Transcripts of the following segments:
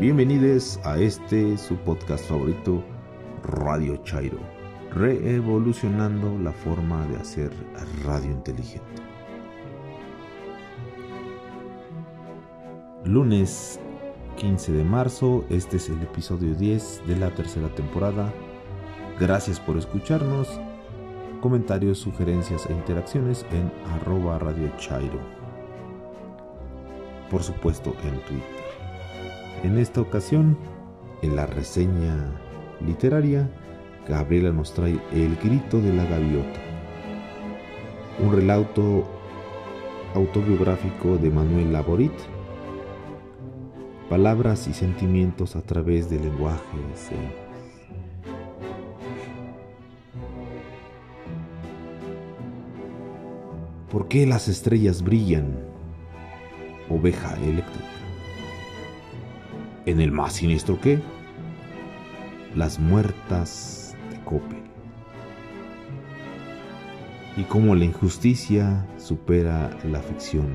Bienvenidos a este su podcast favorito, Radio Chairo, reevolucionando la forma de hacer radio inteligente. Lunes 15 de marzo, este es el episodio 10 de la tercera temporada. Gracias por escucharnos. Comentarios, sugerencias e interacciones en arroba Radio Chairo. Por supuesto en Twitter. En esta ocasión, en la reseña literaria, Gabriela nos trae El grito de la gaviota, un relato autobiográfico de Manuel Laborit, palabras y sentimientos a través del lenguaje ¿Por qué las estrellas brillan? Oveja eléctrica en el más siniestro que las muertas de Cope. Y cómo la injusticia supera la ficción.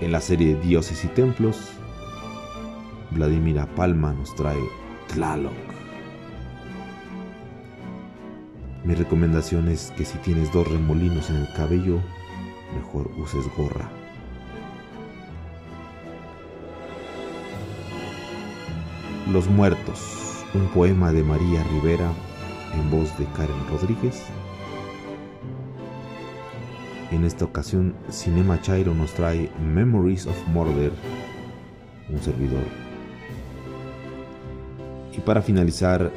En la serie Dioses y Templos, Vladimira Palma nos trae Tlaloc. Mi recomendación es que si tienes dos remolinos en el cabello, mejor uses gorra. Los Muertos, un poema de María Rivera en voz de Karen Rodríguez. En esta ocasión, Cinema Chairo nos trae Memories of Murder, un servidor. Y para finalizar,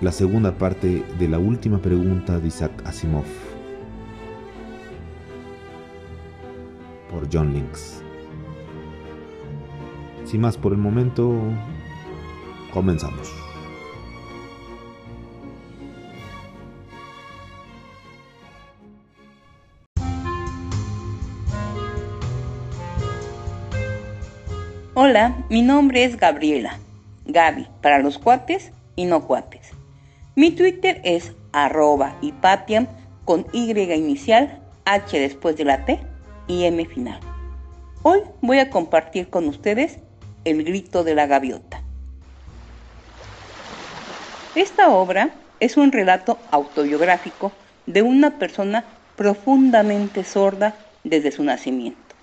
la segunda parte de la última pregunta de Isaac Asimov por John Links. Sin más por el momento, Comenzamos. Hola, mi nombre es Gabriela. Gaby, para los cuates y no cuates. Mi Twitter es arroba hipatiam con Y inicial, H después de la T y M final. Hoy voy a compartir con ustedes el grito de la gaviota. Esta obra es un relato autobiográfico de una persona profundamente sorda desde su nacimiento.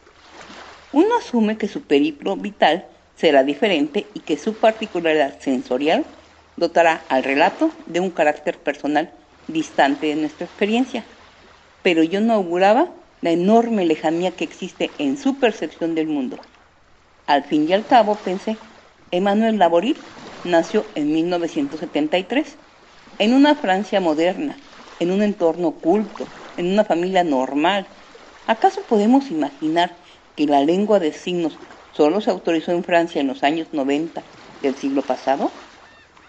Uno asume que su periplo vital será diferente y que su particularidad sensorial dotará al relato de un carácter personal distante de nuestra experiencia. Pero yo no auguraba la enorme lejanía que existe en su percepción del mundo. Al fin y al cabo, pensé, Emmanuel Laborit nació en 1973 en una Francia moderna, en un entorno culto, en una familia normal. ¿Acaso podemos imaginar que la lengua de signos solo se autorizó en Francia en los años 90 del siglo pasado?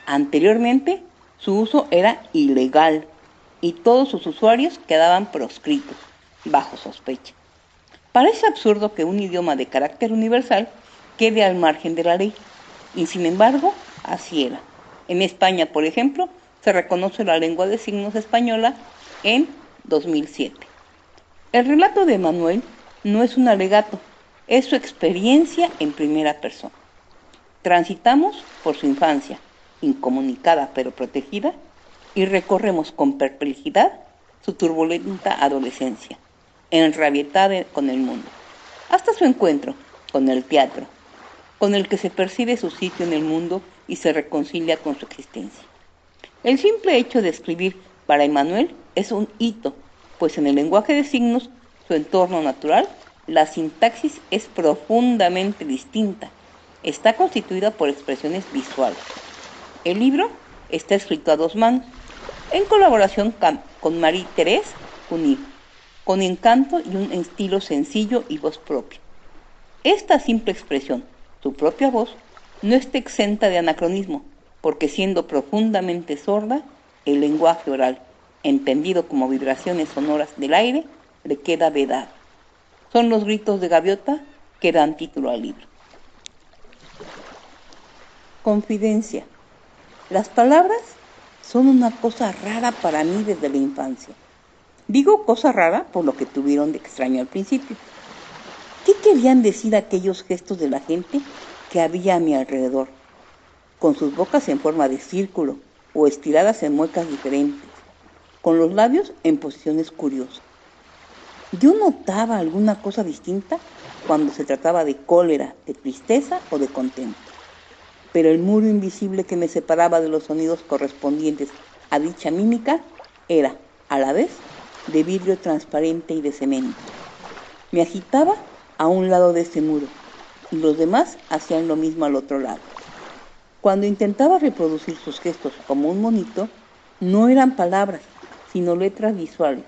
Anteriormente, su uso era ilegal y todos sus usuarios quedaban proscritos, bajo sospecha. Parece absurdo que un idioma de carácter universal quede al margen de la ley, y sin embargo así era. En España, por ejemplo, se reconoce la lengua de signos española en 2007. El relato de Manuel no es un alegato, es su experiencia en primera persona. Transitamos por su infancia, incomunicada pero protegida, y recorremos con perplejidad su turbulenta adolescencia, enrabietada con el mundo, hasta su encuentro con el teatro, con el que se percibe su sitio en el mundo y se reconcilia con su existencia. El simple hecho de escribir para Emanuel es un hito, pues en el lenguaje de signos, su entorno natural, la sintaxis es profundamente distinta. Está constituida por expresiones visuales. El libro está escrito a dos manos, en colaboración con Marie-Thérèse Cuny, con encanto y un estilo sencillo y voz propia. Esta simple expresión, su propia voz, no está exenta de anacronismo, porque siendo profundamente sorda, el lenguaje oral, entendido como vibraciones sonoras del aire, le queda vedado. Son los gritos de gaviota que dan título al libro. Confidencia. Las palabras son una cosa rara para mí desde la infancia. Digo cosa rara por lo que tuvieron de extraño al principio. ¿Qué querían decir aquellos gestos de la gente que había a mi alrededor, con sus bocas en forma de círculo o estiradas en muecas diferentes, con los labios en posiciones curiosas? Yo notaba alguna cosa distinta cuando se trataba de cólera, de tristeza o de contento. Pero el muro invisible que me separaba de los sonidos correspondientes a dicha mímica era, a la vez, de vidrio transparente y de cemento. Me agitaba a un lado de ese muro y los demás hacían lo mismo al otro lado. Cuando intentaba reproducir sus gestos como un monito, no eran palabras, sino letras visuales.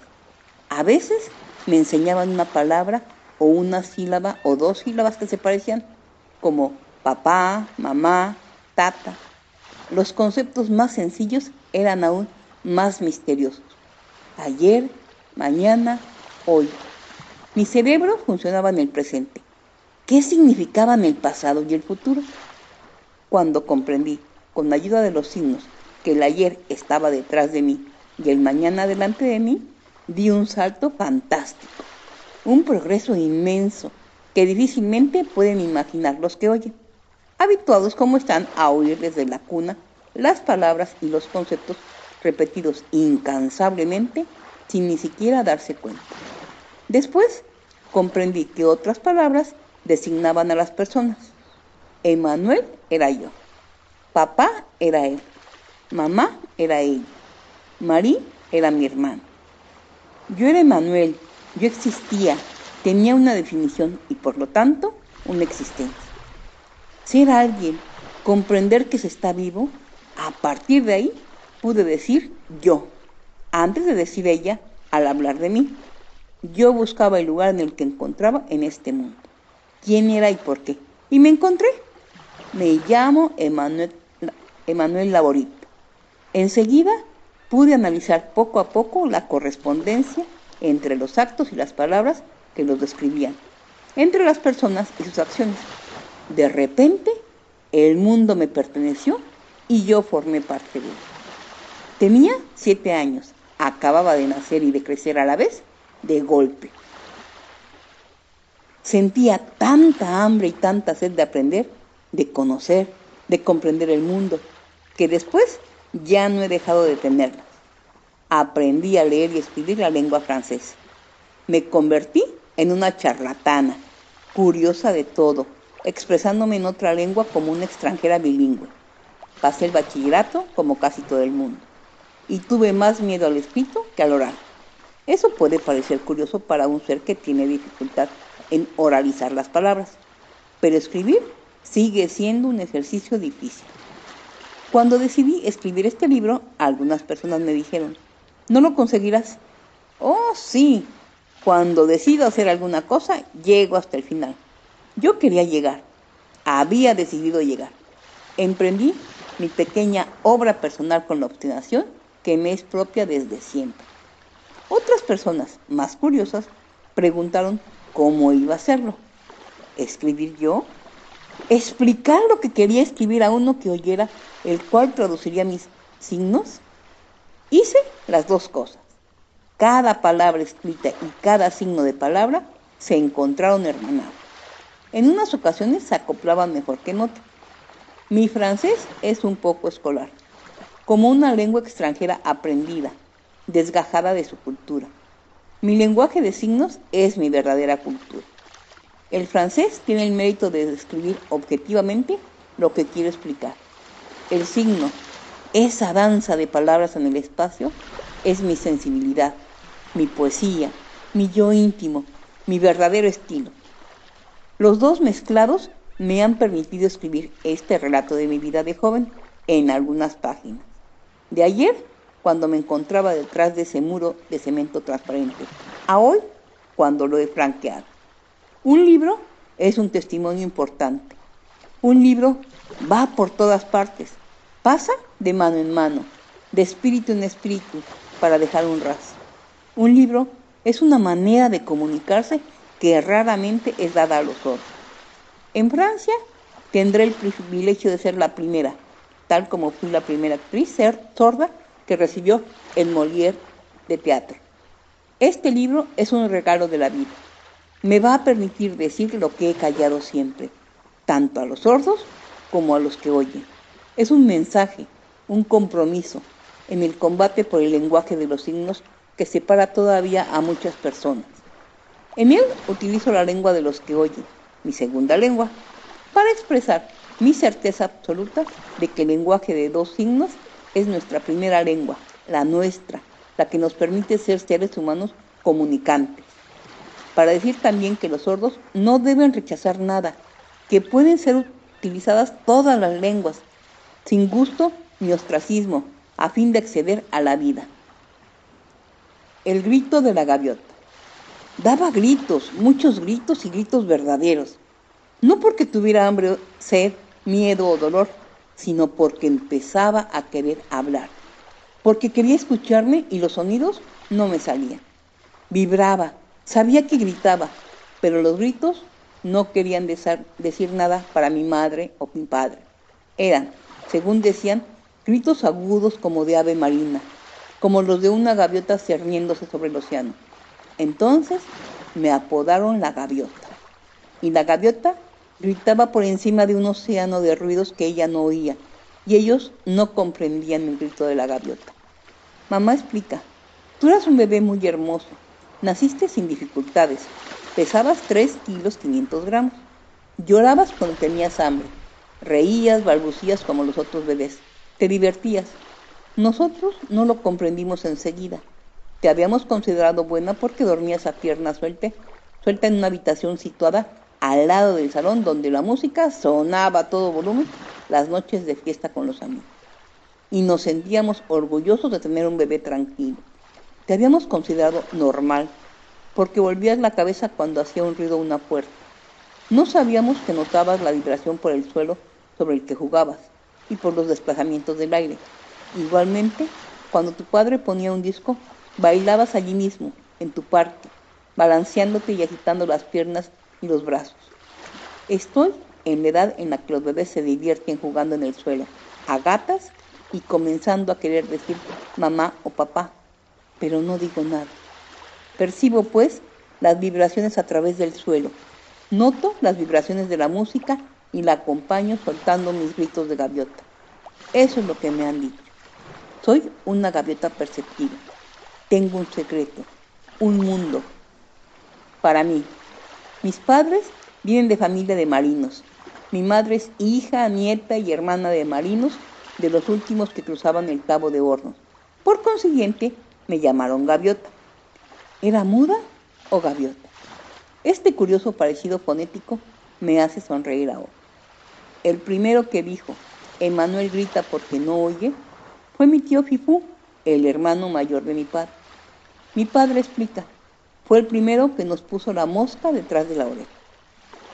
A veces me enseñaban una palabra o una sílaba o dos sílabas que se parecían, como papá, mamá, tata. Los conceptos más sencillos eran aún más misteriosos. Ayer, mañana, hoy. Mi cerebro funcionaba en el presente. ¿Qué significaban el pasado y el futuro? Cuando comprendí, con ayuda de los signos, que el ayer estaba detrás de mí y el mañana delante de mí, di un salto fantástico un progreso inmenso que difícilmente pueden imaginar los que oyen, habituados como están a oír desde la cuna las palabras y los conceptos repetidos incansablemente sin ni siquiera darse cuenta. Después comprendí que otras palabras designaban a las personas. Emanuel era yo, papá era él, mamá era ella, Marí era mi hermano. Yo era Emanuel yo existía, tenía una definición y por lo tanto una existencia. Ser alguien, comprender que se está vivo, a partir de ahí pude decir yo, antes de decir ella al hablar de mí. Yo buscaba el lugar en el que encontraba en este mundo. ¿Quién era y por qué? Y me encontré. Me llamo Emanuel, Emanuel Laborito. Enseguida pude analizar poco a poco la correspondencia entre los actos y las palabras que los describían, entre las personas y sus acciones. De repente, el mundo me perteneció y yo formé parte de él. Tenía siete años, acababa de nacer y de crecer a la vez, de golpe. Sentía tanta hambre y tanta sed de aprender, de conocer, de comprender el mundo, que después ya no he dejado de tenerla aprendí a leer y escribir la lengua francesa. Me convertí en una charlatana, curiosa de todo, expresándome en otra lengua como una extranjera bilingüe. Pasé el bachillerato como casi todo el mundo y tuve más miedo al escrito que al oral. Eso puede parecer curioso para un ser que tiene dificultad en oralizar las palabras, pero escribir sigue siendo un ejercicio difícil. Cuando decidí escribir este libro, algunas personas me dijeron, no lo conseguirás. Oh, sí, cuando decido hacer alguna cosa, llego hasta el final. Yo quería llegar, había decidido llegar. Emprendí mi pequeña obra personal con la obstinación que me es propia desde siempre. Otras personas más curiosas preguntaron cómo iba a hacerlo. ¿Escribir yo? ¿Explicar lo que quería escribir a uno que oyera, el cual traduciría mis signos? Hice las dos cosas. Cada palabra escrita y cada signo de palabra se encontraron hermanados. En unas ocasiones se acoplaban mejor que en otras. Mi francés es un poco escolar, como una lengua extranjera aprendida, desgajada de su cultura. Mi lenguaje de signos es mi verdadera cultura. El francés tiene el mérito de describir objetivamente lo que quiero explicar. El signo, esa danza de palabras en el espacio es mi sensibilidad, mi poesía, mi yo íntimo, mi verdadero estilo. Los dos mezclados me han permitido escribir este relato de mi vida de joven en algunas páginas. De ayer, cuando me encontraba detrás de ese muro de cemento transparente, a hoy, cuando lo he franqueado. Un libro es un testimonio importante. Un libro va por todas partes, Pasa de mano en mano, de espíritu en espíritu, para dejar un rastro. Un libro es una manera de comunicarse que raramente es dada a los otros. En Francia tendré el privilegio de ser la primera, tal como fui la primera actriz sorda recibió el Molière de teatro. Este libro es un regalo de la vida. me va a permitir decir lo que he callado siempre, tanto a los sordos como a los que oyen. Es un mensaje, un compromiso en el combate por el lenguaje de los signos que separa todavía a muchas personas. En él utilizo la lengua de los que oyen, mi segunda lengua, para expresar mi certeza absoluta de que el lenguaje de dos signos es nuestra primera lengua, la nuestra, la que nos permite ser seres humanos comunicantes. Para decir también que los sordos no deben rechazar nada, que pueden ser utilizadas todas las lenguas, sin gusto ni ostracismo, a fin de acceder a la vida. El grito de la gaviota. Daba gritos, muchos gritos y gritos verdaderos. No porque tuviera hambre, sed, miedo o dolor, sino porque empezaba a querer hablar. Porque quería escucharme y los sonidos no me salían. Vibraba, sabía que gritaba, pero los gritos no querían decir nada para mi madre o mi padre. Eran, según decían, gritos agudos como de ave marina, como los de una gaviota cerniéndose sobre el océano. Entonces me apodaron la gaviota. Y la gaviota Gritaba por encima de un océano de ruidos que ella no oía, y ellos no comprendían el grito de la gaviota. Mamá explica, tú eras un bebé muy hermoso, naciste sin dificultades, pesabas 3 kilos 500 gramos, llorabas cuando tenías hambre, reías, balbucías como los otros bebés, te divertías. Nosotros no lo comprendimos enseguida. Te habíamos considerado buena porque dormías a pierna suelta, suelta en una habitación situada al lado del salón donde la música sonaba a todo volumen las noches de fiesta con los amigos. Y nos sentíamos orgullosos de tener un bebé tranquilo. Te habíamos considerado normal, porque volvías la cabeza cuando hacía un ruido una puerta. No sabíamos que notabas la vibración por el suelo sobre el que jugabas y por los desplazamientos del aire. Igualmente, cuando tu padre ponía un disco, bailabas allí mismo, en tu parque, balanceándote y agitando las piernas y los brazos. Estoy en la edad en la que los bebés se divierten jugando en el suelo, a gatas y comenzando a querer decir mamá o papá, pero no digo nada. Percibo pues las vibraciones a través del suelo. Noto las vibraciones de la música y la acompaño soltando mis gritos de gaviota. Eso es lo que me han dicho. Soy una gaviota perceptiva. Tengo un secreto, un mundo. Para mí, mis padres vienen de familia de marinos. Mi madre es hija, nieta y hermana de marinos, de los últimos que cruzaban el Cabo de Hornos. Por consiguiente, me llamaron gaviota. ¿Era muda o gaviota? Este curioso parecido fonético me hace sonreír ahora. El primero que dijo, Emanuel grita porque no oye, fue mi tío Fifú, el hermano mayor de mi padre. Mi padre explica, fue el primero que nos puso la mosca detrás de la oreja.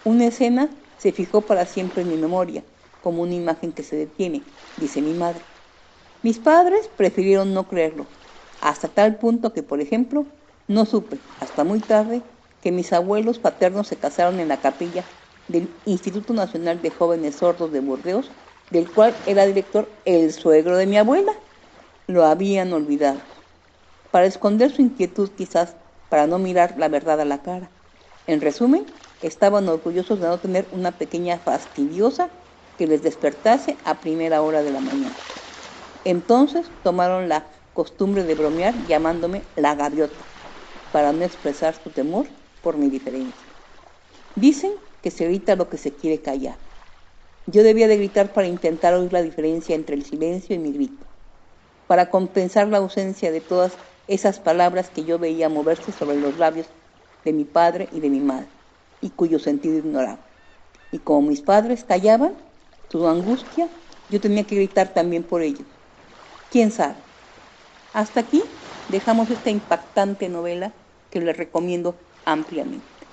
Una escena se fijó para siempre en mi memoria, como una imagen que se detiene, dice mi madre. Mis padres prefirieron no creerlo, hasta tal punto que, por ejemplo, no supe, hasta muy tarde, que mis abuelos paternos se casaron en la capilla del Instituto Nacional de Jóvenes Sordos de Burdeos, del cual era director el suegro de mi abuela. Lo habían olvidado. Para esconder su inquietud quizás para no mirar la verdad a la cara. En resumen, estaban orgullosos de no tener una pequeña fastidiosa que les despertase a primera hora de la mañana. Entonces tomaron la costumbre de bromear llamándome la gaviota, para no expresar su temor por mi diferencia. Dicen que se grita lo que se quiere callar. Yo debía de gritar para intentar oír la diferencia entre el silencio y mi grito, para compensar la ausencia de todas esas palabras que yo veía moverse sobre los labios de mi padre y de mi madre, y cuyo sentido ignoraba. Y como mis padres callaban su angustia, yo tenía que gritar también por ellos. ¿Quién sabe? Hasta aquí dejamos esta impactante novela que les recomiendo ampliamente.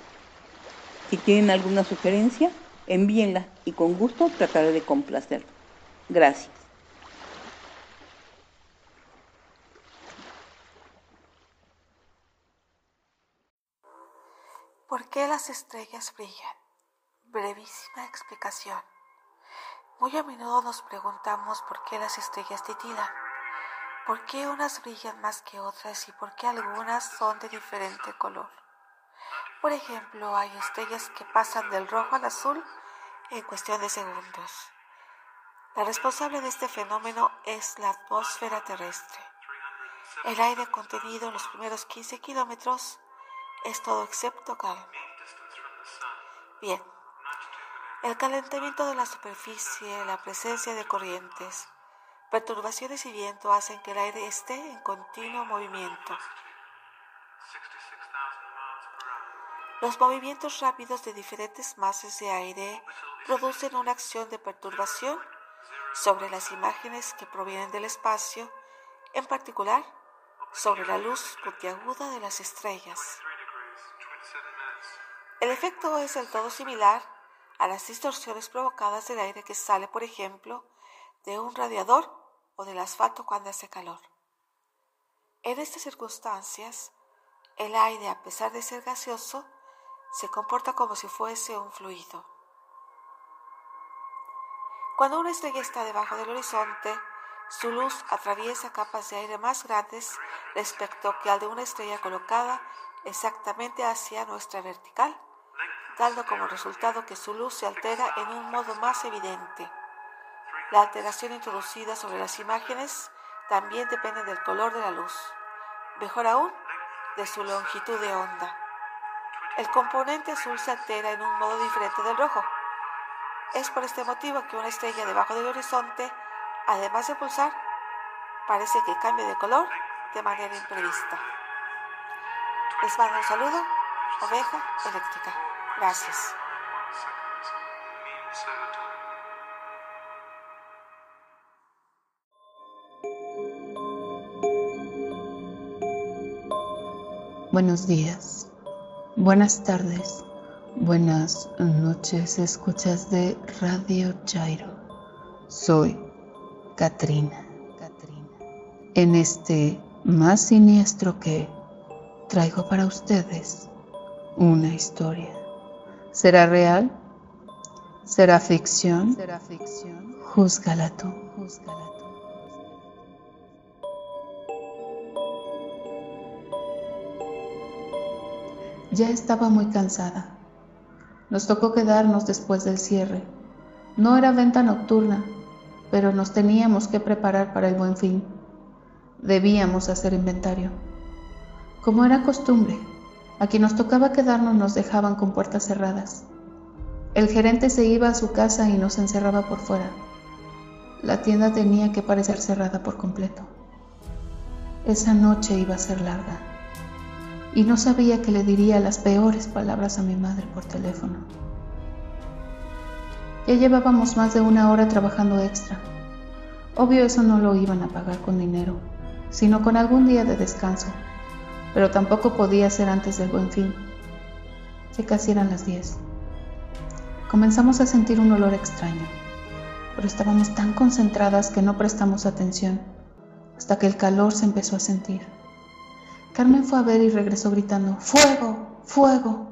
Si tienen alguna sugerencia, envíenla y con gusto trataré de complacerla. Gracias. ¿Por qué las estrellas brillan? Brevísima explicación. Muy a menudo nos preguntamos por qué las estrellas titilan, por qué unas brillan más que otras y por qué algunas son de diferente color. Por ejemplo, hay estrellas que pasan del rojo al azul en cuestión de segundos. La responsable de este fenómeno es la atmósfera terrestre. El aire contenido en los primeros 15 kilómetros es todo excepto calma. Bien, el calentamiento de la superficie, la presencia de corrientes, perturbaciones y viento hacen que el aire esté en continuo movimiento. Los movimientos rápidos de diferentes masas de aire producen una acción de perturbación sobre las imágenes que provienen del espacio, en particular sobre la luz puntiaguda de las estrellas. El efecto es del todo similar a las distorsiones provocadas del aire que sale, por ejemplo, de un radiador o del asfalto cuando hace calor. En estas circunstancias, el aire, a pesar de ser gaseoso, se comporta como si fuese un fluido. Cuando una estrella está debajo del horizonte, su luz atraviesa capas de aire más grandes respecto que al de una estrella colocada exactamente hacia nuestra vertical, dando como resultado que su luz se altera en un modo más evidente. La alteración introducida sobre las imágenes también depende del color de la luz, mejor aún, de su longitud de onda. El componente azul se altera en un modo diferente del rojo. Es por este motivo que una estrella debajo del horizonte, además de pulsar, parece que cambia de color de manera imprevista. Les mando un saludo, oveja eléctrica. Gracias. Buenos días. Buenas tardes, buenas noches, escuchas de Radio Jairo. Soy Katrina. En este más siniestro que traigo para ustedes una historia. ¿Será real? ¿Será ficción? ¿Será ficción? Júzgala tú. Júzgala tú. Ya estaba muy cansada. Nos tocó quedarnos después del cierre. No era venta nocturna, pero nos teníamos que preparar para el buen fin. Debíamos hacer inventario. Como era costumbre, a quien nos tocaba quedarnos nos dejaban con puertas cerradas. El gerente se iba a su casa y nos encerraba por fuera. La tienda tenía que parecer cerrada por completo. Esa noche iba a ser larga y no sabía que le diría las peores palabras a mi madre por teléfono. Ya llevábamos más de una hora trabajando extra. Obvio eso no lo iban a pagar con dinero, sino con algún día de descanso, pero tampoco podía ser antes del buen fin. Ya casi eran las 10. Comenzamos a sentir un olor extraño, pero estábamos tan concentradas que no prestamos atención, hasta que el calor se empezó a sentir. Carmen fue a ver y regresó gritando, ¡Fuego! ¡Fuego!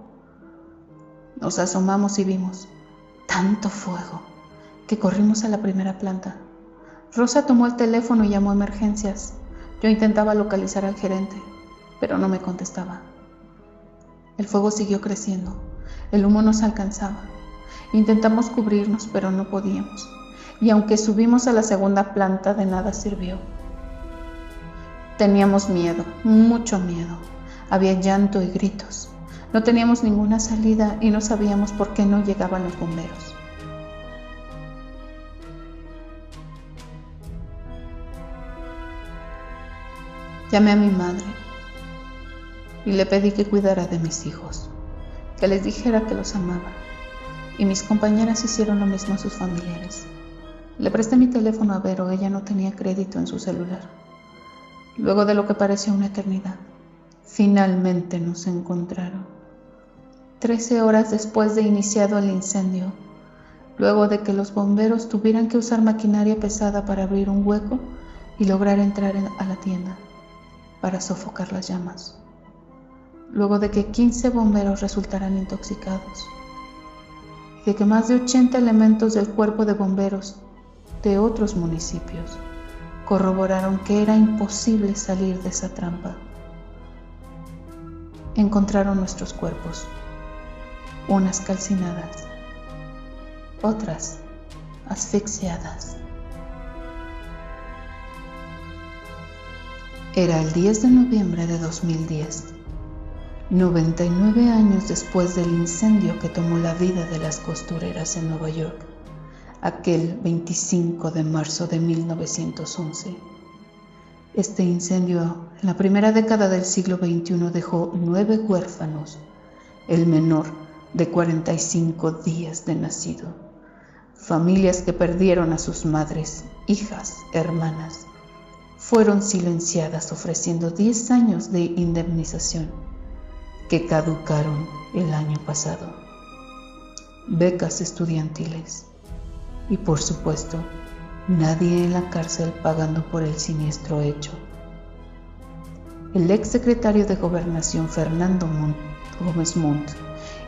Nos asomamos y vimos tanto fuego que corrimos a la primera planta. Rosa tomó el teléfono y llamó a emergencias. Yo intentaba localizar al gerente, pero no me contestaba. El fuego siguió creciendo. El humo nos alcanzaba. Intentamos cubrirnos, pero no podíamos. Y aunque subimos a la segunda planta, de nada sirvió. Teníamos miedo, mucho miedo. Había llanto y gritos. No teníamos ninguna salida y no sabíamos por qué no llegaban los bomberos. Llamé a mi madre y le pedí que cuidara de mis hijos, que les dijera que los amaba. Y mis compañeras hicieron lo mismo a sus familiares. Le presté mi teléfono a Vero, ella no tenía crédito en su celular luego de lo que pareció una eternidad. Finalmente nos encontraron. Trece horas después de iniciado el incendio, luego de que los bomberos tuvieran que usar maquinaria pesada para abrir un hueco y lograr entrar a la tienda para sofocar las llamas, luego de que 15 bomberos resultaran intoxicados, y de que más de 80 elementos del cuerpo de bomberos de otros municipios corroboraron que era imposible salir de esa trampa. encontraron nuestros cuerpos, unas calcinadas, otras asfixiadas. Era el 10 de noviembre de 2010, 99 años después del incendio que tomó la vida de las costureras en Nueva York, aquel 25 de marzo de 1911. Este incendio en la primera década del siglo XXI dejó nueve huérfanos, el menor de 45 días de nacido, familias que perdieron a sus madres, hijas, hermanas fueron silenciadas ofreciendo 10 años de indemnización que caducaron el año pasado, becas estudiantiles y por supuesto nadie en la cárcel pagando por el siniestro hecho. El ex secretario de Gobernación Fernando Gómez Montt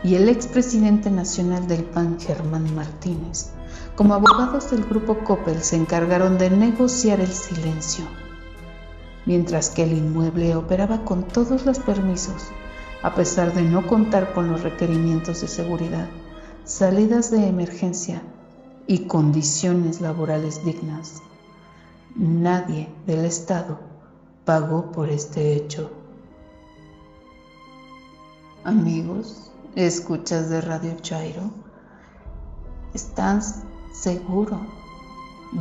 y el ex presidente nacional del PAN Germán Martínez, como abogados del grupo Coppel, se encargaron de negociar el silencio mientras que el inmueble operaba con todos los permisos, a pesar de no contar con los requerimientos de seguridad, salidas de emergencia y condiciones laborales dignas. Nadie del Estado pagó por este hecho. Amigos, escuchas de Radio Chairo, ¿estás seguro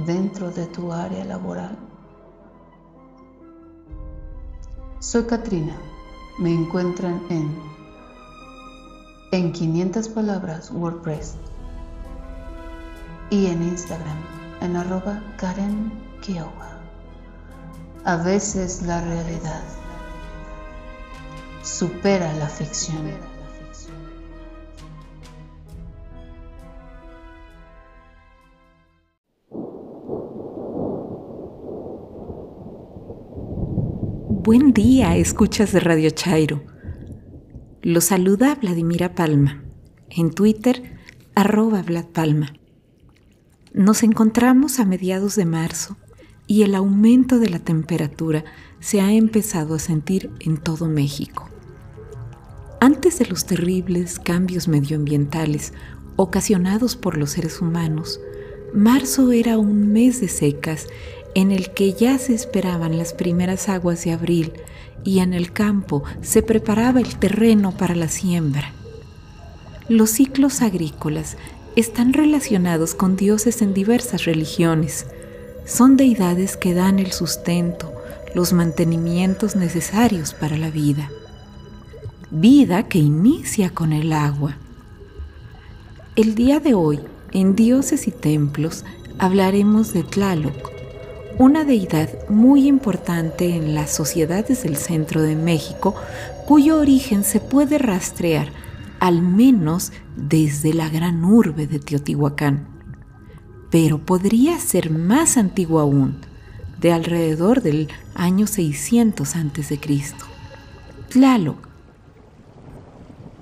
dentro de tu área laboral? Soy Katrina. Me encuentran en en 500 palabras WordPress y en Instagram en arroba Karen. A veces la realidad supera la ficción. Buen día, escuchas de Radio Chairo. Lo saluda Vladimira Palma. En Twitter, arroba Vlad Palma. Nos encontramos a mediados de marzo y el aumento de la temperatura se ha empezado a sentir en todo México. Antes de los terribles cambios medioambientales ocasionados por los seres humanos, marzo era un mes de secas en el que ya se esperaban las primeras aguas de abril y en el campo se preparaba el terreno para la siembra. Los ciclos agrícolas están relacionados con dioses en diversas religiones. Son deidades que dan el sustento, los mantenimientos necesarios para la vida. Vida que inicia con el agua. El día de hoy, en Dioses y Templos, hablaremos de Tlaloc, una deidad muy importante en las sociedades del centro de México, cuyo origen se puede rastrear al menos desde la gran urbe de Teotihuacán. Pero podría ser más antiguo aún, de alrededor del año 600 a.C. Tlaloc,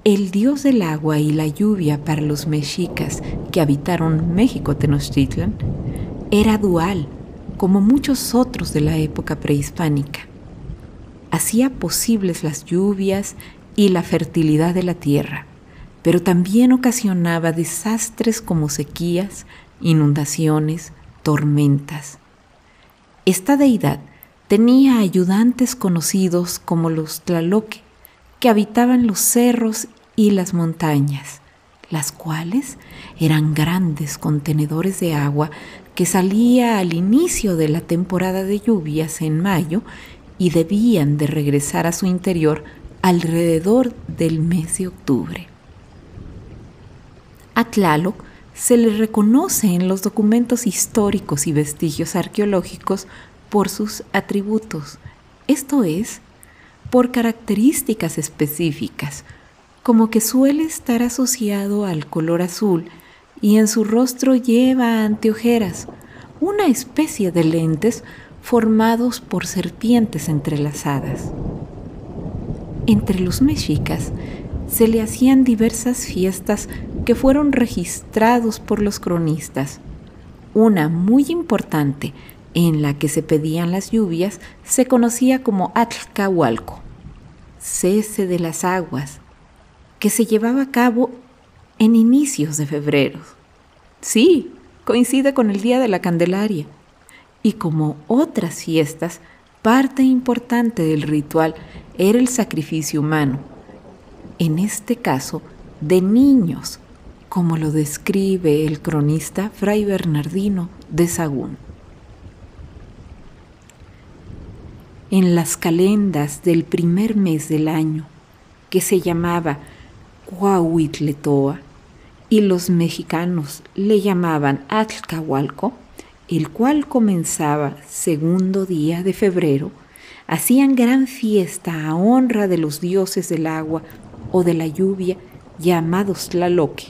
el dios del agua y la lluvia para los mexicas que habitaron México Tenochtitlan, era dual como muchos otros de la época prehispánica. Hacía posibles las lluvias y la fertilidad de la tierra, pero también ocasionaba desastres como sequías, inundaciones, tormentas. Esta deidad tenía ayudantes conocidos como los Tlaloque, que habitaban los cerros y las montañas, las cuales eran grandes contenedores de agua que salía al inicio de la temporada de lluvias en mayo y debían de regresar a su interior alrededor del mes de octubre. A Tlaloc se le reconoce en los documentos históricos y vestigios arqueológicos por sus atributos, esto es, por características específicas, como que suele estar asociado al color azul y en su rostro lleva anteojeras, una especie de lentes formados por serpientes entrelazadas. Entre los mexicas se le hacían diversas fiestas que fueron registrados por los cronistas. Una muy importante, en la que se pedían las lluvias, se conocía como Atlcahualco. cese de las aguas, que se llevaba a cabo en inicios de febrero. Sí, coincide con el Día de la Candelaria. Y como otras fiestas, parte importante del ritual era el sacrificio humano, en este caso de niños, como lo describe el cronista Fray Bernardino de Sagún. En las calendas del primer mes del año, que se llamaba Cuauhtletoa, y los mexicanos le llamaban Atlcahualco, el cual comenzaba segundo día de febrero, hacían gran fiesta a honra de los dioses del agua o de la lluvia llamados Tlaloque.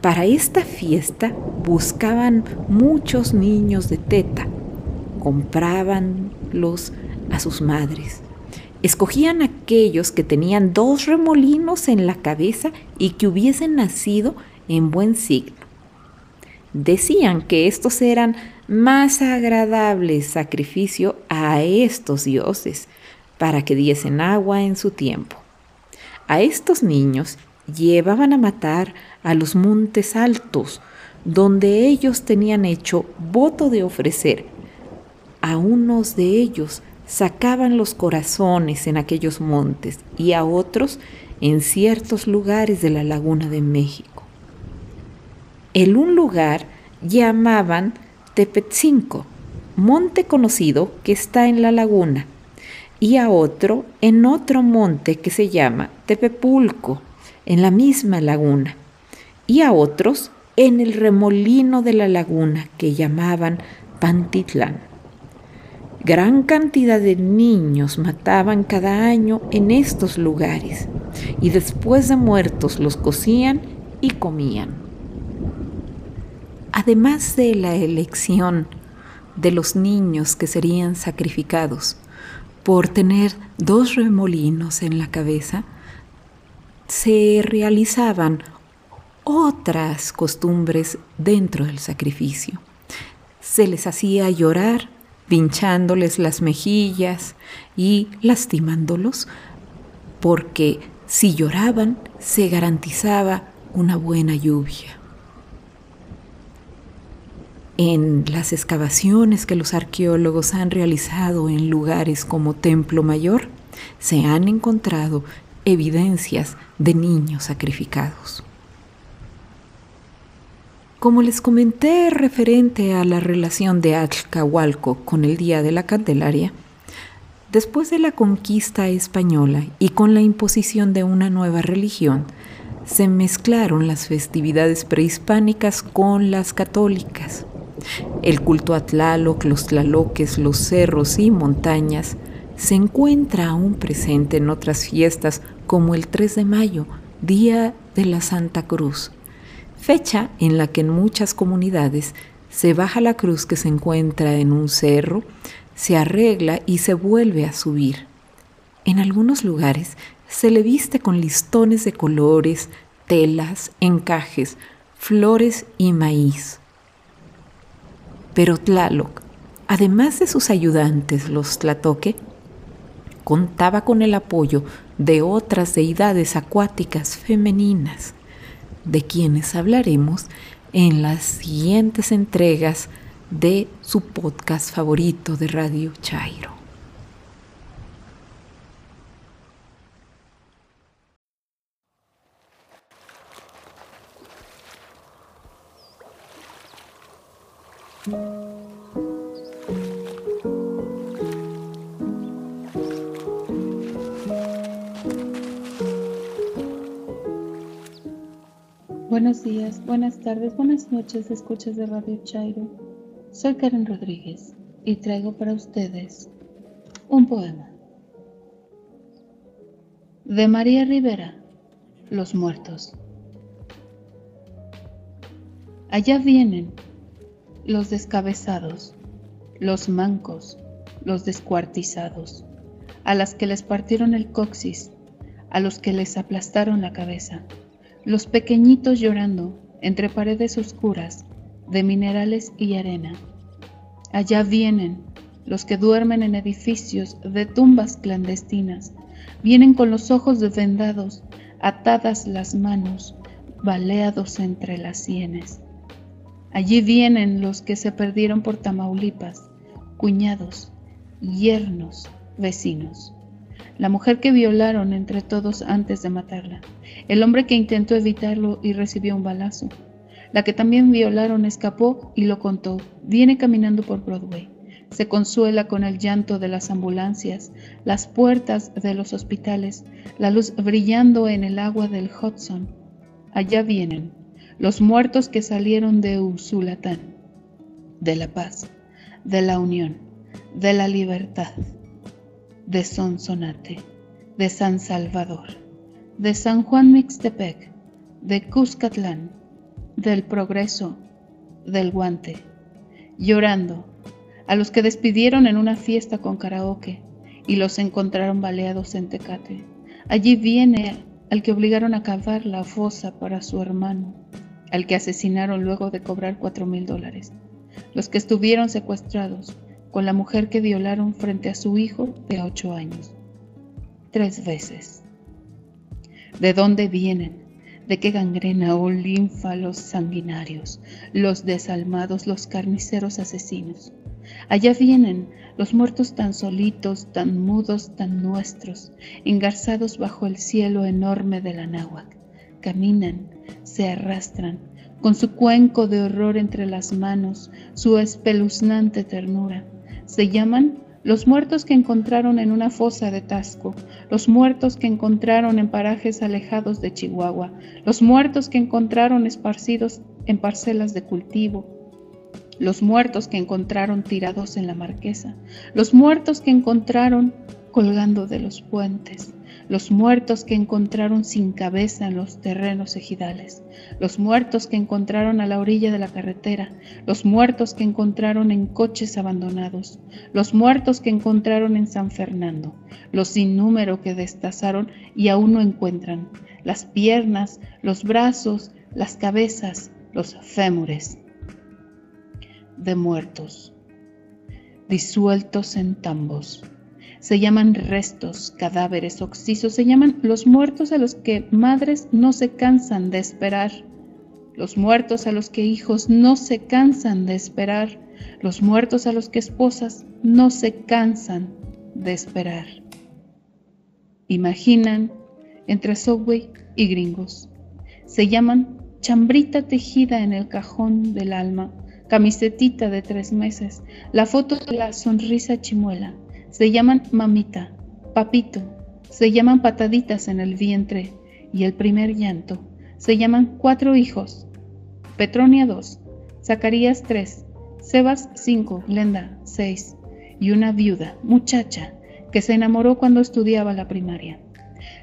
Para esta fiesta buscaban muchos niños de teta, comprabanlos a sus madres. Escogían aquellos que tenían dos remolinos en la cabeza y que hubiesen nacido en buen signo. Decían que estos eran más agradables sacrificio a estos dioses para que diesen agua en su tiempo. A estos niños llevaban a matar a los montes altos, donde ellos tenían hecho voto de ofrecer. A unos de ellos sacaban los corazones en aquellos montes y a otros en ciertos lugares de la laguna de México. En un lugar llamaban Tepetzinco, monte conocido que está en la laguna, y a otro en otro monte que se llama Tepepulco, en la misma laguna, y a otros en el remolino de la laguna que llamaban Pantitlán. Gran cantidad de niños mataban cada año en estos lugares y después de muertos los cocían y comían. Además de la elección de los niños que serían sacrificados, por tener dos remolinos en la cabeza, se realizaban otras costumbres dentro del sacrificio. Se les hacía llorar pinchándoles las mejillas y lastimándolos, porque si lloraban se garantizaba una buena lluvia en las excavaciones que los arqueólogos han realizado en lugares como Templo Mayor, se han encontrado evidencias de niños sacrificados. Como les comenté referente a la relación de Axcahualco con el Día de la Candelaria, después de la conquista española y con la imposición de una nueva religión, se mezclaron las festividades prehispánicas con las católicas. El culto a Tlaloc, los tlaloques, los cerros y montañas se encuentra aún presente en otras fiestas como el 3 de mayo, Día de la Santa Cruz, fecha en la que en muchas comunidades se baja la cruz que se encuentra en un cerro, se arregla y se vuelve a subir. En algunos lugares se le viste con listones de colores, telas, encajes, flores y maíz. Pero Tlaloc, además de sus ayudantes, los Tlatoque, contaba con el apoyo de otras deidades acuáticas femeninas, de quienes hablaremos en las siguientes entregas de su podcast favorito de Radio Chairo. Buenos días, buenas tardes, buenas noches, escuchas de Radio Chairo. Soy Karen Rodríguez y traigo para ustedes un poema de María Rivera, Los Muertos. Allá vienen los descabezados, los mancos, los descuartizados, a las que les partieron el coxis, a los que les aplastaron la cabeza, los pequeñitos llorando entre paredes oscuras de minerales y arena. Allá vienen los que duermen en edificios de tumbas clandestinas, Vienen con los ojos vendados, atadas las manos, baleados entre las sienes. Allí vienen los que se perdieron por Tamaulipas, cuñados, yernos, vecinos. La mujer que violaron entre todos antes de matarla. El hombre que intentó evitarlo y recibió un balazo. La que también violaron escapó y lo contó. Viene caminando por Broadway. Se consuela con el llanto de las ambulancias, las puertas de los hospitales, la luz brillando en el agua del Hudson. Allá vienen los muertos que salieron de Usulatán, de la paz, de la unión, de la libertad, de Sonsonate, de San Salvador, de San Juan Mixtepec, de Cuscatlán, del progreso, del guante, llorando a los que despidieron en una fiesta con karaoke y los encontraron baleados en Tecate. Allí viene al que obligaron a cavar la fosa para su hermano, al que asesinaron luego de cobrar cuatro mil dólares, los que estuvieron secuestrados con la mujer que violaron frente a su hijo de ocho años, tres veces. ¿De dónde vienen? de qué gangrena o linfa los sanguinarios, los desalmados, los carniceros asesinos. Allá vienen los muertos tan solitos, tan mudos, tan nuestros, engarzados bajo el cielo enorme de la náhuac. Caminan, se arrastran, con su cuenco de horror entre las manos, su espeluznante ternura. Se llaman los muertos que encontraron en una fosa de Tasco, los muertos que encontraron en parajes alejados de Chihuahua, los muertos que encontraron esparcidos en parcelas de cultivo, los muertos que encontraron tirados en la marquesa, los muertos que encontraron colgando de los puentes, los muertos que encontraron sin cabeza en los terrenos ejidales, los muertos que encontraron a la orilla de la carretera, los muertos que encontraron en coches abandonados, los muertos que encontraron en San Fernando, los sin número que destazaron y aún no encuentran, las piernas, los brazos, las cabezas, los fémures de muertos, disueltos en tambos se llaman restos, cadáveres, oxisos, se llaman los muertos a los que madres no se cansan de esperar, los muertos a los que hijos no se cansan de esperar, los muertos a los que esposas no se cansan de esperar. Imaginan entre Subway y gringos. Se llaman chambrita tejida en el cajón del alma, camisetita de tres meses, la foto de la sonrisa chimuela, se llaman mamita, papito, se llaman pataditas en el vientre. Y el primer llanto. Se llaman cuatro hijos, Petronia dos, Zacarías tres, Sebas cinco, Lenda seis. Y una viuda, muchacha, que se enamoró cuando estudiaba la primaria.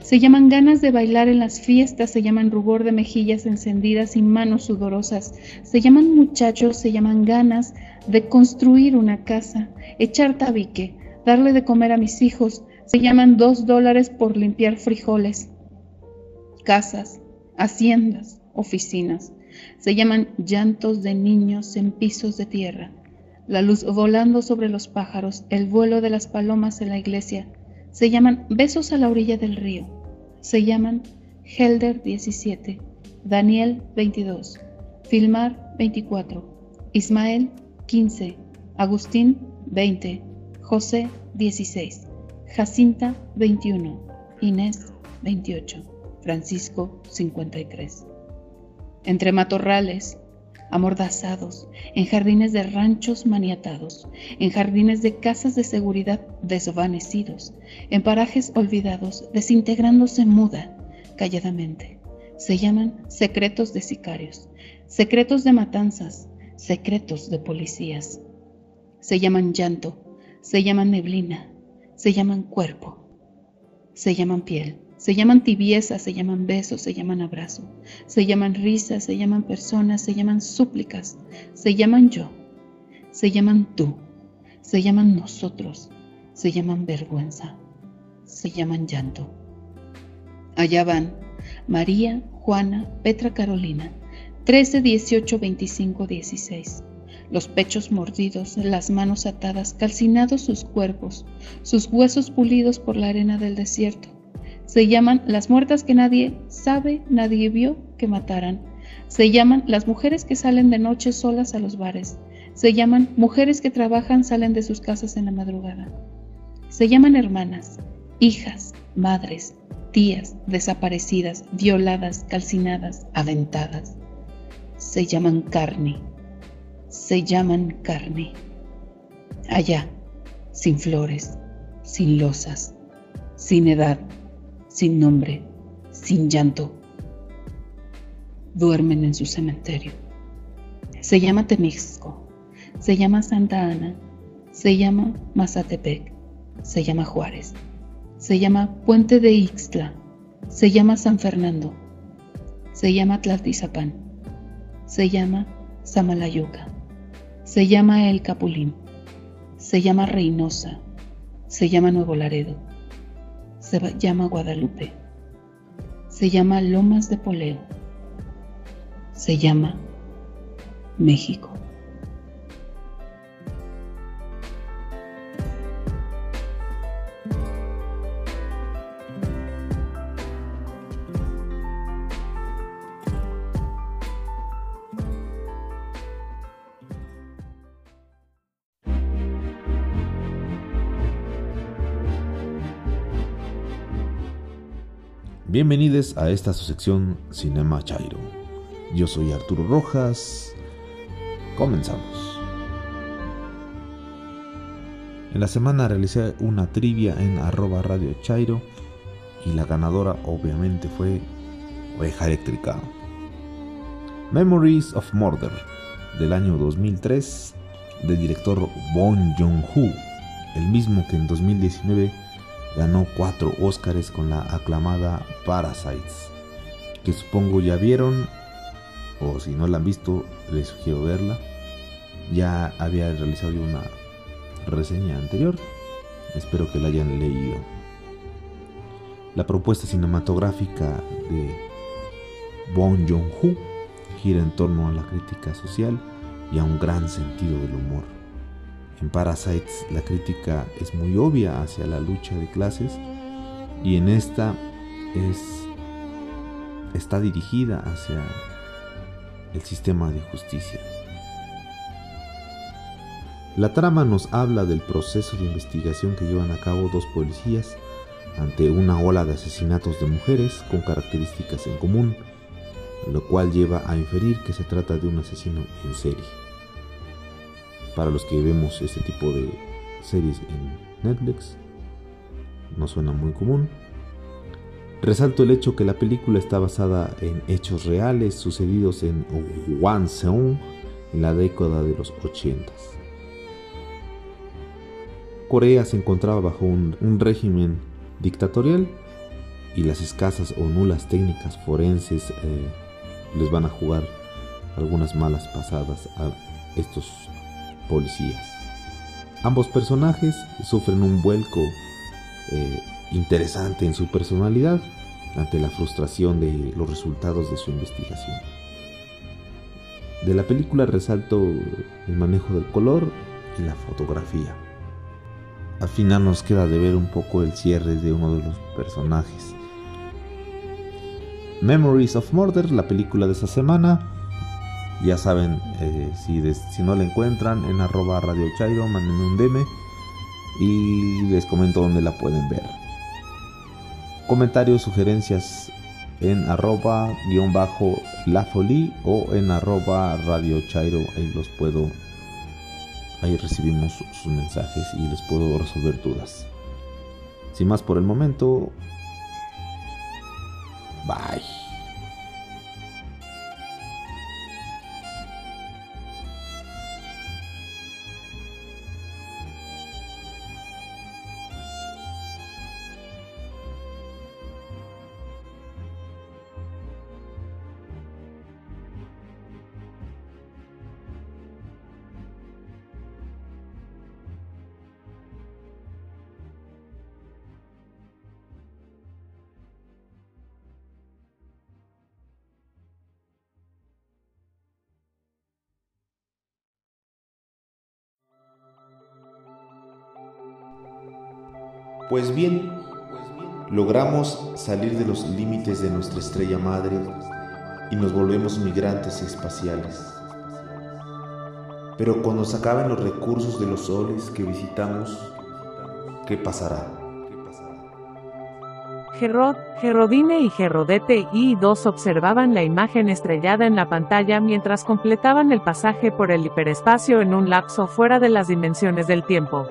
Se llaman ganas de bailar en las fiestas, se llaman rubor de mejillas encendidas y manos sudorosas, se llaman muchachos, se llaman ganas de construir una casa, echar tabique, darle de comer a mis hijos, se llaman dos dólares por limpiar frijoles, casas, haciendas, oficinas, se llaman llantos de niños en pisos de tierra, la luz volando sobre los pájaros, el vuelo de las palomas en la iglesia, se llaman besos a la orilla del río, se llaman Helder 17, Daniel 22, Filmar 24, Ismael 15, Agustín 20, José 16, Jacinta 21, Inés 28, Francisco 53. Entre matorrales, amordazados, en jardines de ranchos maniatados, en jardines de casas de seguridad desvanecidos, en parajes olvidados, desintegrándose muda, calladamente. Se llaman secretos de sicarios, secretos de matanzas, secretos de policías. Se llaman llanto, se llaman neblina, se llaman cuerpo, se llaman piel, se llaman tibieza, se llaman besos, se llaman abrazo, se llaman risas, se llaman personas, se llaman súplicas, se llaman yo, se llaman tú, se llaman nosotros, se llaman vergüenza, se llaman llanto. Allá van María, Juana, Petra Carolina, 13, 18, 25, 16 los pechos mordidos, las manos atadas, calcinados sus cuerpos, sus huesos pulidos por la arena del desierto, Se llaman las muertas que nadie sabe, nadie vio que mataran. Se llaman las mujeres que salen de noche solas a los bares. Se llaman mujeres que trabajan, salen de sus casas en la madrugada. Se llaman hermanas, hijas, madres, tías, desaparecidas, violadas, calcinadas, aventadas. Se llaman carne. Se llaman carne. Allá, sin flores, sin losas, sin edad, sin nombre, sin llanto. Duermen en su cementerio. Se llama Temixco, se llama Santa Ana, se llama Mazatepec, se llama Juárez, se llama Puente de Ixtla, se llama San Fernando, se llama Tlaltizapán, se llama Samalayuca, se llama El Capulín, se llama Reynosa, se llama Nuevo Laredo, se llama Guadalupe, se llama Lomas de Poleo, se llama México. Bienvenidos a esta su sección Cinema Chairo. Yo soy Arturo Rojas. Comenzamos. En la semana realicé una trivia en arroba radio Chairo y la ganadora obviamente fue Oveja Eléctrica. Memories of Murder del año 2003 del director Bong Joon-ho, el mismo que en 2019 ganó cuatro Óscares con la aclamada Parasites, que supongo ya vieron, o si no la han visto, les sugiero verla. Ya había realizado una reseña anterior, espero que la hayan leído. La propuesta cinematográfica de Bong Joon-ho gira en torno a la crítica social y a un gran sentido del humor. En Parasites la crítica es muy obvia hacia la lucha de clases y en esta es, está dirigida hacia el sistema de justicia. La trama nos habla del proceso de investigación que llevan a cabo dos policías ante una ola de asesinatos de mujeres con características en común, lo cual lleva a inferir que se trata de un asesino en serie para los que vemos este tipo de series en Netflix. No suena muy común. Resalto el hecho que la película está basada en hechos reales sucedidos en Wanseong en la década de los 80. Corea se encontraba bajo un, régimen dictatorial y las escasas o nulas técnicas forenses eh, les van a jugar algunas malas pasadas a estos policías. Ambos personajes sufren un vuelco eh, interesante en su personalidad ante la frustración de los resultados de su investigación. De la película resalto el manejo del color y la fotografía. Al final nos queda de ver un poco el cierre de uno de los personajes. Memories of Murder, la película de esta semana, ya saben, eh, si, no la encuentran en arroba Radio Chairo, mándenme un DM y les comento dónde la pueden ver. Comentarios, sugerencias en arroba guion bajo lafoli o en arroba Radio. Ahí los puedo, ahí recibimos sus mensajes y les puedo resolver dudas. Sin más por el momento, bye. Pues bien, logramos salir de los límites de nuestra estrella madre y nos volvemos migrantes espaciales. Pero cuando se acaben los recursos de los soles que visitamos, ¿qué pasará? Gerrod, Gerrodine y Gerrodete y dos observaban la imagen estrellada en la pantalla mientras completaban el pasaje por el hiperespacio en un lapso fuera de las dimensiones del tiempo.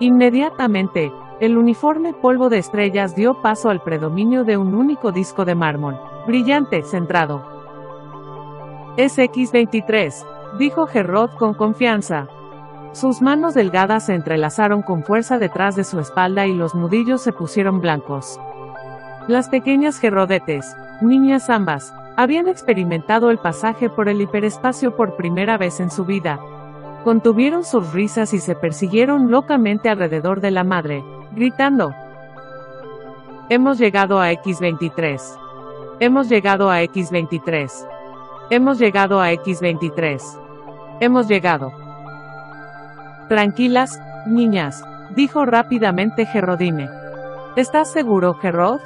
Inmediatamente, el uniforme polvo de estrellas dio paso al predominio de un único disco de mármol, brillante, centrado. Es X23, dijo Gerrod con confianza. Sus manos delgadas se entrelazaron con fuerza detrás de su espalda y los nudillos se pusieron blancos. Las pequeñas Gerrodetes, niñas ambas, habían experimentado el pasaje por el hiperespacio por primera vez en su vida. Contuvieron sus risas y se persiguieron locamente alrededor de la madre, gritando. Hemos llegado a X23. Hemos llegado a X23. Hemos llegado a X23. Hemos llegado. Tranquilas, niñas, dijo rápidamente Gerrodine. ¿Estás seguro, Gerrod?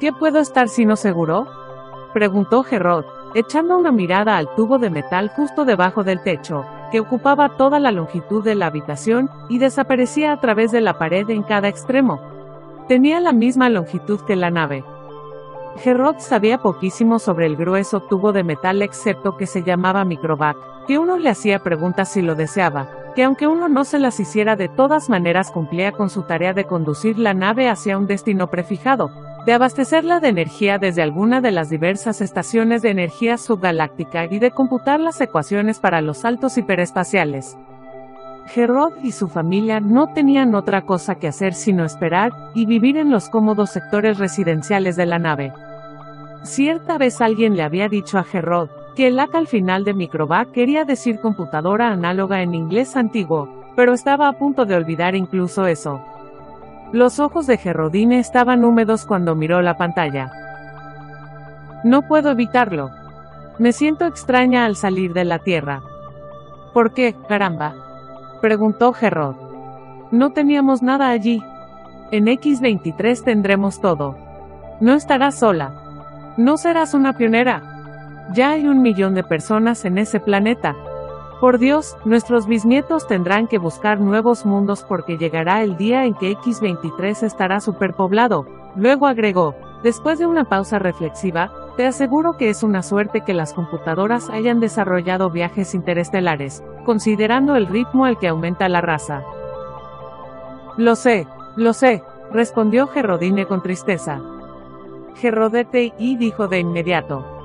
¿Qué puedo estar sino seguro? preguntó Gerrod, echando una mirada al tubo de metal justo debajo del techo, que ocupaba toda la longitud de la habitación y desaparecía a través de la pared en cada extremo. Tenía la misma longitud que la nave. Gerrod sabía poquísimo sobre el grueso tubo de metal excepto que se llamaba microvac, que uno le hacía preguntas si lo deseaba, que aunque uno no se las hiciera de todas maneras cumplía con su tarea de conducir la nave hacia un destino prefijado, de abastecerla de energía desde alguna de las diversas estaciones de energía subgaláctica y de computar las ecuaciones para los saltos hiperespaciales. Gerrod y su familia no tenían otra cosa que hacer sino esperar y vivir en los cómodos sectores residenciales de la nave. Cierta vez alguien le había dicho a Gerrod que el AC al final de Microvac quería decir computadora análoga en inglés antiguo, pero estaba a punto de olvidar incluso eso. Los ojos de Gerrodine estaban húmedos cuando miró la pantalla. No puedo evitarlo. Me siento extraña al salir de la Tierra. ¿Por qué, caramba? Preguntó Gerrod. No teníamos nada allí. En X23 tendremos todo. No estarás sola. No serás una pionera. Ya hay un millón de personas en ese planeta. Por Dios, nuestros bisnietos tendrán que buscar nuevos mundos porque llegará el día en que X23 estará superpoblado. Luego agregó, después de una pausa reflexiva, te aseguro que es una suerte que las computadoras hayan desarrollado viajes interestelares, considerando el ritmo al que aumenta la raza. Lo sé, lo sé, respondió Gerrodine con tristeza. Gerrodete y dijo de inmediato.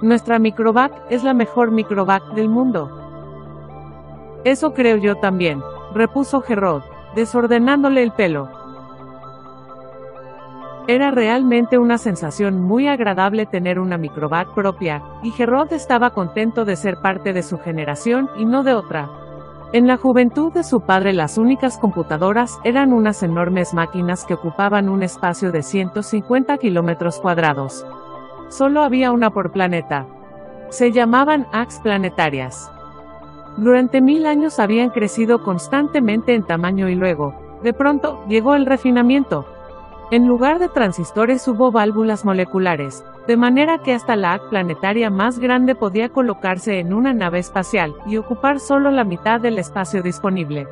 Nuestra microvac es la mejor microvac del mundo. Eso creo yo también, repuso Gerrod, desordenándole el pelo. Era realmente una sensación muy agradable tener una microvac propia, y Gerrod estaba contento de ser parte de su generación y no de otra. En la juventud de su padre las únicas computadoras eran unas enormes máquinas que ocupaban un espacio de 150 kilómetros cuadrados. Solo había una por planeta. Se llamaban AX planetarias. Durante mil años habían crecido constantemente en tamaño y luego, de pronto, llegó el refinamiento, en lugar de transistores hubo válvulas moleculares, de manera que hasta la AC planetaria más grande podía colocarse en una nave espacial y ocupar solo la mitad del espacio disponible.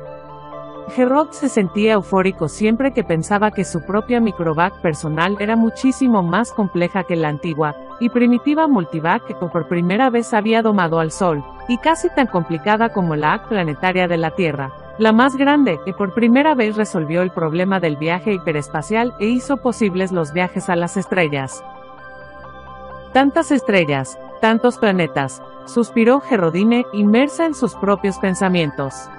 Gerrod se sentía eufórico siempre que pensaba que su propia microvac personal era muchísimo más compleja que la antigua y primitiva multivac que por primera vez había domado al Sol, y casi tan complicada como la AC planetaria de la Tierra la más grande, que por primera vez resolvió el problema del viaje hiperespacial e hizo posibles los viajes a las estrellas. Tantas estrellas, tantos planetas, suspiró Gerrodine, inmersa en sus propios pensamientos.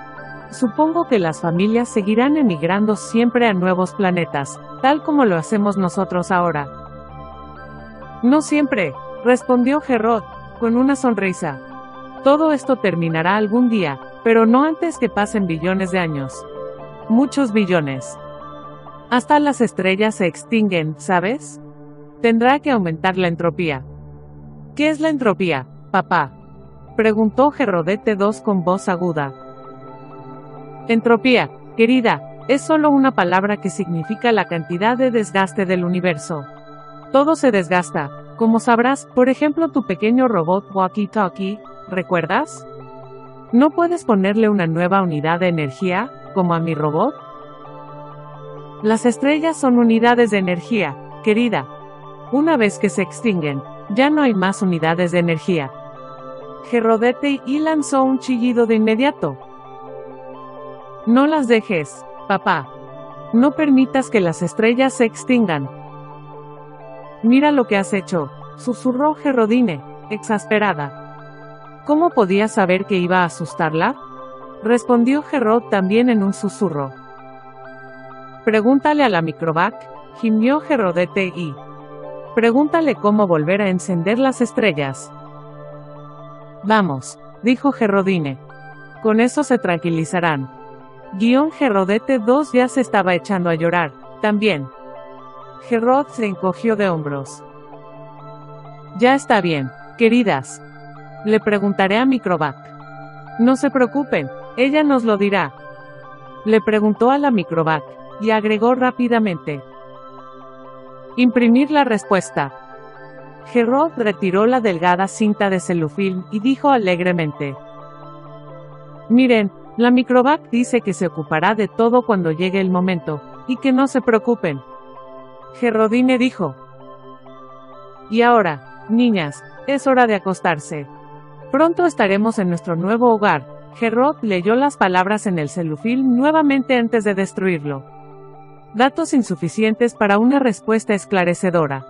Supongo que las familias seguirán emigrando siempre a nuevos planetas, tal como lo hacemos nosotros ahora. No siempre, respondió Gerrod, con una sonrisa. Todo esto terminará algún día, pero no antes que pasen billones de años. Muchos billones. Hasta las estrellas se extinguen, ¿sabes? Tendrá que aumentar la entropía. ¿Qué es la entropía, papá? Preguntó Gerrodete II con voz aguda. Entropía, querida, es solo una palabra que significa la cantidad de desgaste del universo. Todo se desgasta, como sabrás, por ejemplo tu pequeño robot walkie-talkie, ¿recuerdas? ¿No puedes ponerle una nueva unidad de energía, como a mi robot? Las estrellas son unidades de energía, querida. Una vez que se extinguen, ya no hay más unidades de energía. Gerrodete y lanzó un chillido de inmediato. No las dejes, papá. No permitas que las estrellas se extingan. Mira lo que has hecho, susurró Gerrodine, exasperada. ¿Cómo podías saber que iba a asustarla? Respondió Gerrod también en un susurro. Pregúntale a la microvac, gimió Gerrodete y. Pregúntale cómo volver a encender las estrellas. Vamos, dijo Gerrodine. Con eso se tranquilizarán. Guión Gerrodete 2 ya se estaba echando a llorar, también. Gerrod se encogió de hombros. Ya está bien, queridas. Le preguntaré a Microvac. No se preocupen, ella nos lo dirá. Le preguntó a la Microvac, y agregó rápidamente. Imprimir la respuesta. Gerrod retiró la delgada cinta de celufilm y dijo alegremente. Miren, la Microvac dice que se ocupará de todo cuando llegue el momento, y que no se preocupen. Gerrodine dijo. Y ahora, niñas, es hora de acostarse. Pronto estaremos en nuestro nuevo hogar. Gerrod leyó las palabras en el celufilm nuevamente antes de destruirlo. Datos insuficientes para una respuesta esclarecedora.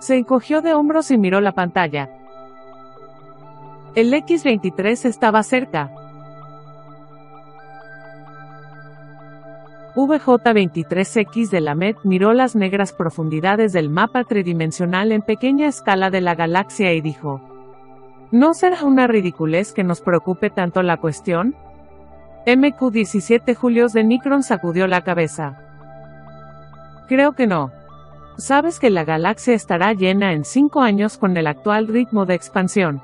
Se encogió de hombros y miró la pantalla. El X-23 estaba cerca, VJ-23X de la MED miró las negras profundidades del mapa tridimensional en pequeña escala de la galaxia y dijo, ¿No será una ridiculez que nos preocupe tanto la cuestión? MQ-17 Julios de Nicron sacudió la cabeza. Creo que no. Sabes que la galaxia estará llena en cinco años con el actual ritmo de expansión.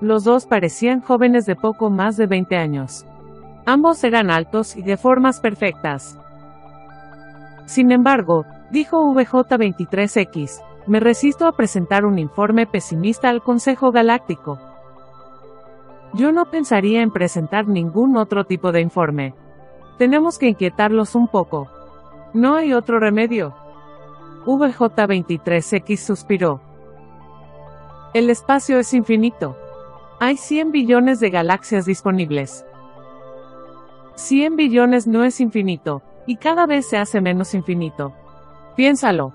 Los dos parecían jóvenes de poco más de 20 años. Ambos eran altos y de formas perfectas. Sin embargo, dijo VJ23X, me resisto a presentar un informe pesimista al Consejo Galáctico. Yo no pensaría en presentar ningún otro tipo de informe. Tenemos que inquietarlos un poco. No hay otro remedio. VJ23X suspiró. El espacio es infinito. Hay 100 billones de galaxias disponibles. 100 billones no es infinito, y cada vez se hace menos infinito. Piénsalo.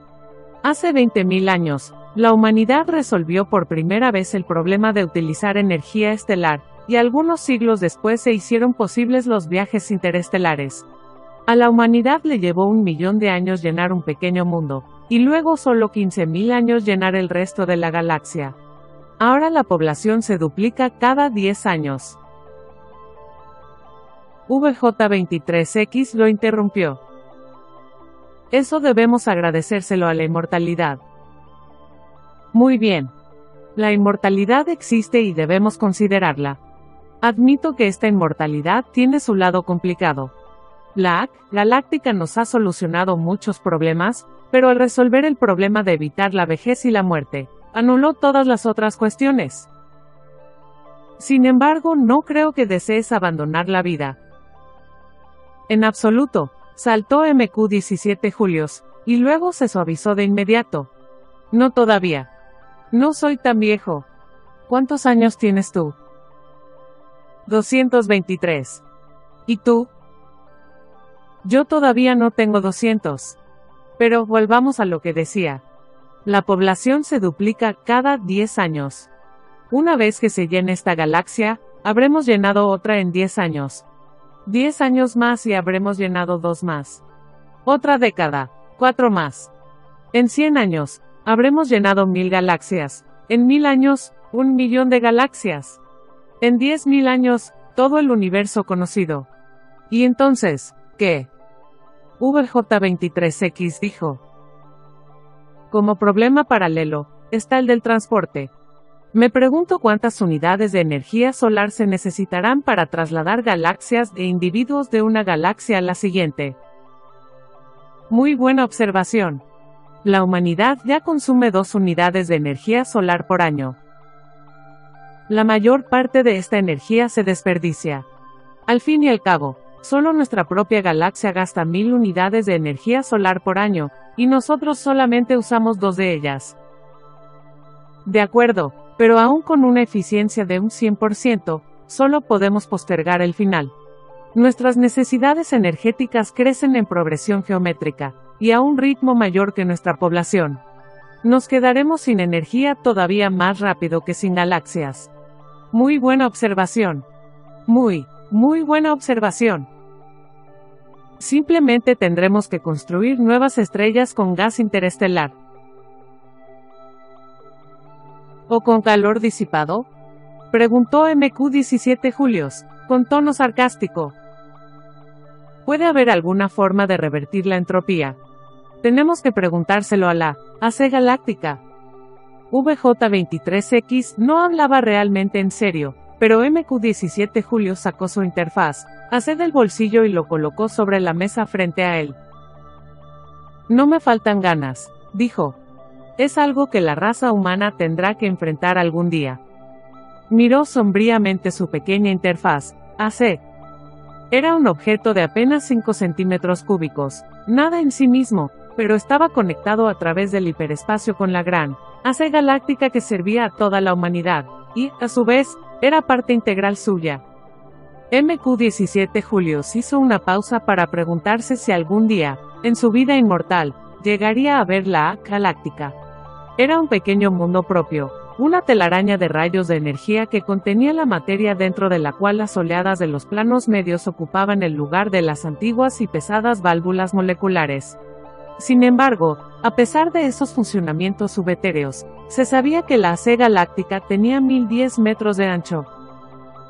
Hace 20.000 años, la humanidad resolvió por primera vez el problema de utilizar energía estelar, y algunos siglos después se hicieron posibles los viajes interestelares. A la humanidad le llevó un millón de años llenar un pequeño mundo, y luego solo 15.000 años llenar el resto de la galaxia. Ahora la población se duplica cada 10 años. VJ23X lo interrumpió. Eso debemos agradecérselo a la inmortalidad. Muy bien. La inmortalidad existe y debemos considerarla. Admito que esta inmortalidad tiene su lado complicado. La AC galáctica nos ha solucionado muchos problemas, pero al resolver el problema de evitar la vejez y la muerte, anuló todas las otras cuestiones. Sin embargo, no creo que desees abandonar la vida, en absoluto, saltó MQ-17 Julios, y luego se suavizó de inmediato. No todavía. No soy tan viejo. ¿Cuántos años tienes tú? 223. ¿Y tú? Yo todavía no tengo 200. Pero volvamos a lo que decía. La población se duplica cada 10 años. Una vez que se llene esta galaxia, habremos llenado otra en 10 años. Diez años más y habremos llenado dos más. Otra década, cuatro más. En cien años, habremos llenado mil galaxias. En mil años, un millón de galaxias. En diez mil años, todo el universo conocido. Y entonces, ¿qué? VJ23X dijo. Como problema paralelo, está el del transporte. Me pregunto cuántas unidades de energía solar se necesitarán para trasladar galaxias e individuos de una galaxia a la siguiente. Muy buena observación. La humanidad ya consume dos unidades de energía solar por año. La mayor parte de esta energía se desperdicia. Al fin y al cabo, solo nuestra propia galaxia gasta mil unidades de energía solar por año, y nosotros solamente usamos dos de ellas. De acuerdo, pero aún con una eficiencia de un 100%, solo podemos postergar el final. Nuestras necesidades energéticas crecen en progresión geométrica, y a un ritmo mayor que nuestra población. Nos quedaremos sin energía todavía más rápido que sin galaxias. Muy buena observación. Muy, muy buena observación. Simplemente tendremos que construir nuevas estrellas con gas interestelar. ¿O con calor disipado? Preguntó MQ17 Julios, con tono sarcástico. ¿Puede haber alguna forma de revertir la entropía? Tenemos que preguntárselo a la AC Galáctica. VJ23X no hablaba realmente en serio, pero MQ17 Julio sacó su interfaz, AC del bolsillo y lo colocó sobre la mesa frente a él. No me faltan ganas, dijo, es algo que la raza humana tendrá que enfrentar algún día. Miró sombríamente su pequeña interfaz, AC. Era un objeto de apenas 5 centímetros cúbicos, nada en sí mismo, pero estaba conectado a través del hiperespacio con la gran AC galáctica que servía a toda la humanidad, y, a su vez, era parte integral suya. MQ-17 Julius hizo una pausa para preguntarse si algún día, en su vida inmortal, llegaría a ver la A galáctica. Era un pequeño mundo propio, una telaraña de rayos de energía que contenía la materia dentro de la cual las oleadas de los planos medios ocupaban el lugar de las antiguas y pesadas válvulas moleculares. Sin embargo, a pesar de esos funcionamientos subetéreos, se sabía que la AC galáctica tenía 1010 metros de ancho.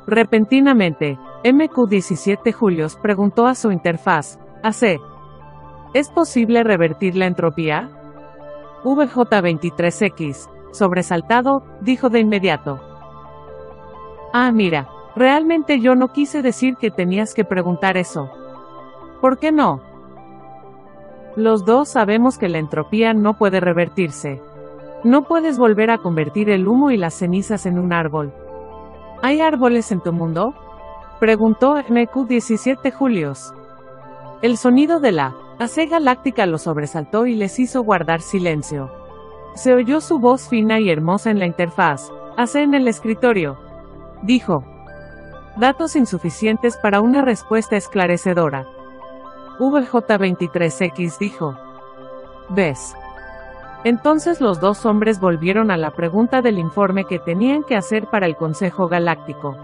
Repentinamente, MQ-17 Julius preguntó a su interfaz, AC, ¿es posible revertir la entropía? VJ23X, sobresaltado, dijo de inmediato. Ah, mira, realmente yo no quise decir que tenías que preguntar eso. ¿Por qué no? Los dos sabemos que la entropía no puede revertirse. No puedes volver a convertir el humo y las cenizas en un árbol. ¿Hay árboles en tu mundo? Preguntó MQ17 Julius. El sonido de la AC Galáctica lo sobresaltó y les hizo guardar silencio. Se oyó su voz fina y hermosa en la interfaz. AC en el escritorio. Dijo. Datos insuficientes para una respuesta esclarecedora. VJ23X dijo. ¿Ves? Entonces los dos hombres volvieron a la pregunta del informe que tenían que hacer para el Consejo Galáctico.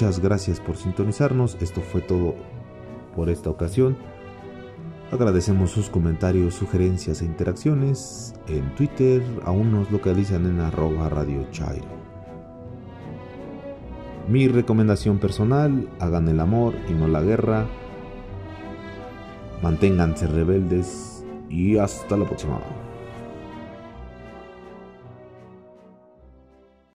Muchas gracias por sintonizarnos. Esto fue todo por esta ocasión. Agradecemos sus comentarios, sugerencias e interacciones. En Twitter aún nos localizan en arroba radio chairo. Mi recomendación personal, hagan el amor y no la guerra. Manténganse rebeldes y hasta la próxima.